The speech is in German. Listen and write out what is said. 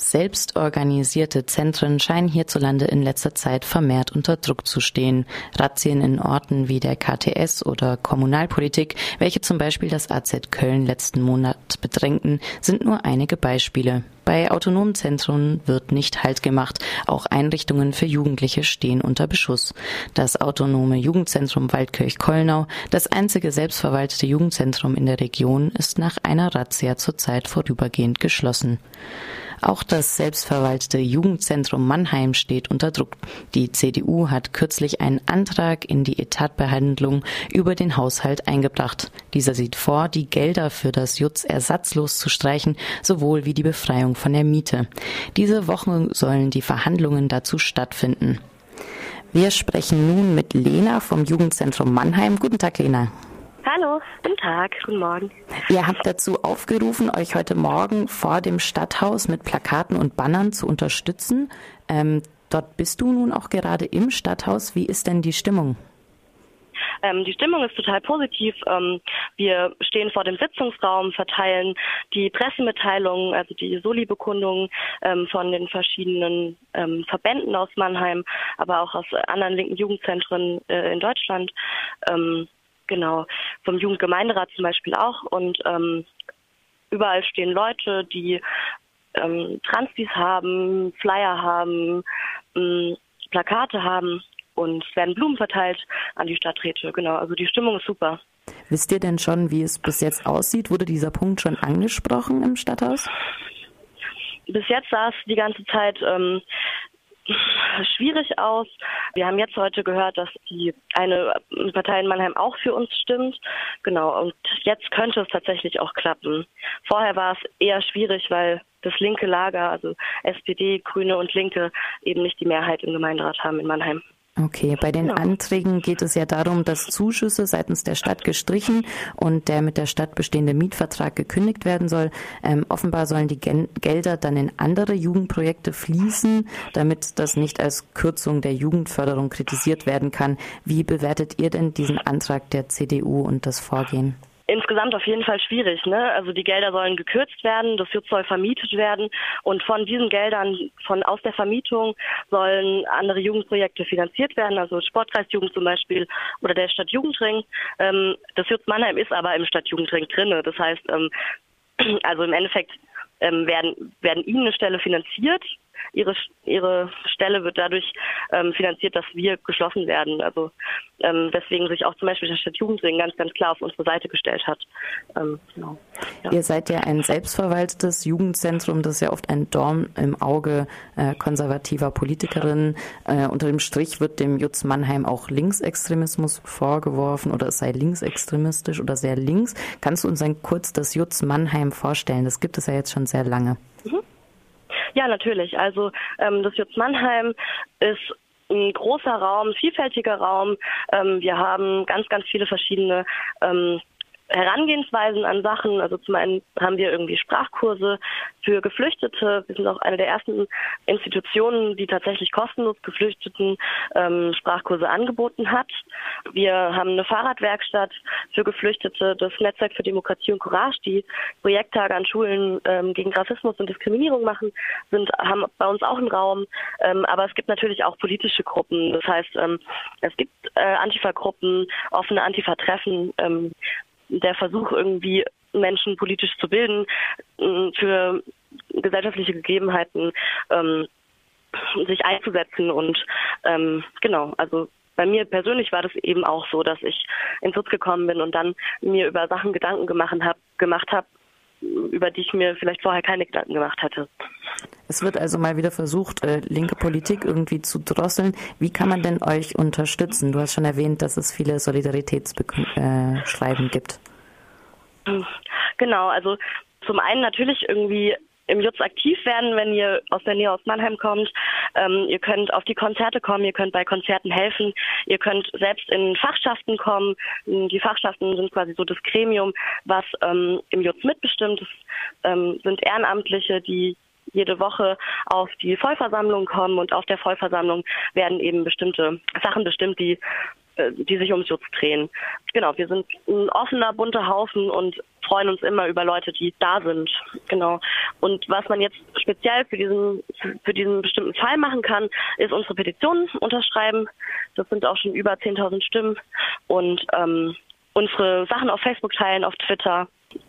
Selbstorganisierte Zentren scheinen hierzulande in letzter Zeit vermehrt unter Druck zu stehen. Razzien in Orten wie der KTS oder Kommunalpolitik, welche zum Beispiel das AZ Köln letzten Monat bedrängten, sind nur einige Beispiele. Bei autonomen Zentren wird nicht Halt gemacht. Auch Einrichtungen für Jugendliche stehen unter Beschuss. Das autonome Jugendzentrum Waldkirch-Kollnau, das einzige selbstverwaltete Jugendzentrum in der Region, ist nach einer Razzia zurzeit vorübergehend geschlossen. Auch das selbstverwaltete Jugendzentrum Mannheim steht unter Druck. Die CDU hat kürzlich einen Antrag in die Etatbehandlung über den Haushalt eingebracht. Dieser sieht vor, die Gelder für das Jutz ersatzlos zu streichen, sowohl wie die Befreiung von der Miete. Diese Woche sollen die Verhandlungen dazu stattfinden. Wir sprechen nun mit Lena vom Jugendzentrum Mannheim. Guten Tag, Lena. Hallo, guten Tag, guten Morgen. Ihr habt dazu aufgerufen, euch heute Morgen vor dem Stadthaus mit Plakaten und Bannern zu unterstützen. Ähm, dort bist du nun auch gerade im Stadthaus. Wie ist denn die Stimmung? Ähm, die Stimmung ist total positiv. Ähm, wir stehen vor dem Sitzungsraum, verteilen die Pressemitteilungen, also die Soli-Bekundungen ähm, von den verschiedenen ähm, Verbänden aus Mannheim, aber auch aus anderen linken Jugendzentren äh, in Deutschland. Genau, vom Jugendgemeinderat zum Beispiel auch. Und ähm, überall stehen Leute, die ähm, Transis haben, Flyer haben, ähm, Plakate haben und es werden Blumen verteilt an die Stadträte. Genau, also die Stimmung ist super. Wisst ihr denn schon, wie es bis jetzt aussieht? Wurde dieser Punkt schon angesprochen im Stadthaus? Bis jetzt sah es die ganze Zeit ähm, schwierig aus. Wir haben jetzt heute gehört, dass die eine Partei in Mannheim auch für uns stimmt. Genau, und jetzt könnte es tatsächlich auch klappen. Vorher war es eher schwierig, weil das linke Lager, also SPD, Grüne und Linke, eben nicht die Mehrheit im Gemeinderat haben in Mannheim. Okay, bei den ja. Anträgen geht es ja darum, dass Zuschüsse seitens der Stadt gestrichen und der mit der Stadt bestehende Mietvertrag gekündigt werden soll. Ähm, offenbar sollen die Gen Gelder dann in andere Jugendprojekte fließen, damit das nicht als Kürzung der Jugendförderung kritisiert werden kann. Wie bewertet ihr denn diesen Antrag der CDU und das Vorgehen? Insgesamt auf jeden Fall schwierig. Ne? Also die Gelder sollen gekürzt werden, das Jutz soll vermietet werden und von diesen Geldern von aus der Vermietung sollen andere Jugendprojekte finanziert werden, also Sportkreisjugend zum Beispiel oder der Stadtjugendring. Ähm, das Jutz Mannheim ist aber im Stadtjugendring drinne. Das heißt, ähm, also im Endeffekt ähm, werden, werden ihnen eine Stelle finanziert ihre, ihre Stelle wird dadurch ähm, finanziert, dass wir geschlossen werden. Also ähm, weswegen sich auch zum Beispiel der Stadt Jugendring ganz, ganz klar auf unsere Seite gestellt hat. Ähm, genau. ja. Ihr seid ja ein selbstverwaltetes Jugendzentrum, das ist ja oft ein Dorn im Auge äh, konservativer Politikerinnen. Äh, unter dem Strich wird dem Jutz Mannheim auch Linksextremismus vorgeworfen oder es sei linksextremistisch oder sehr links. Kannst du uns dann kurz das Jutz Mannheim vorstellen? Das gibt es ja jetzt schon sehr lange. Mhm. Ja, natürlich. Also ähm, das Jutz Mannheim ist ein großer Raum, vielfältiger Raum. Ähm, wir haben ganz, ganz viele verschiedene ähm, Herangehensweisen an Sachen. Also zum einen haben wir irgendwie Sprachkurse für Geflüchtete. Wir sind auch eine der ersten Institutionen, die tatsächlich kostenlos Geflüchteten ähm, Sprachkurse angeboten hat. Wir haben eine Fahrradwerkstatt für Geflüchtete, das Netzwerk für Demokratie und Courage, die Projekttage an Schulen ähm, gegen Rassismus und Diskriminierung machen, sind, haben bei uns auch einen Raum. Ähm, aber es gibt natürlich auch politische Gruppen. Das heißt, ähm, es gibt äh, Antifa-Gruppen, offene Antifa-Treffen, ähm, der Versuch, irgendwie Menschen politisch zu bilden, für gesellschaftliche Gegebenheiten ähm, sich einzusetzen. Und ähm, genau, also bei mir persönlich war das eben auch so, dass ich ins Sitz gekommen bin und dann mir über Sachen Gedanken gemacht habe, gemacht habe, über die ich mir vielleicht vorher keine Gedanken gemacht hatte. Es wird also mal wieder versucht, äh, linke Politik irgendwie zu drosseln. Wie kann man denn euch unterstützen? Du hast schon erwähnt, dass es viele Solidaritätsschreiben äh, gibt. Genau, also zum einen natürlich irgendwie im Jutz aktiv werden, wenn ihr aus der Nähe aus Mannheim kommt. Ähm, ihr könnt auf die Konzerte kommen, ihr könnt bei Konzerten helfen, ihr könnt selbst in Fachschaften kommen. Die Fachschaften sind quasi so das Gremium, was ähm, im Jutz mitbestimmt. Das ähm, sind Ehrenamtliche, die jede Woche auf die Vollversammlung kommen und auf der Vollversammlung werden eben bestimmte Sachen bestimmt, die äh, die sich ums Jutz drehen. Genau, wir sind ein offener, bunter Haufen und freuen uns immer über Leute, die da sind. Genau. Und was man jetzt speziell für diesen, für diesen bestimmten Fall machen kann, ist unsere Petitionen unterschreiben. Das sind auch schon über 10.000 Stimmen und ähm, unsere Sachen auf Facebook teilen, auf Twitter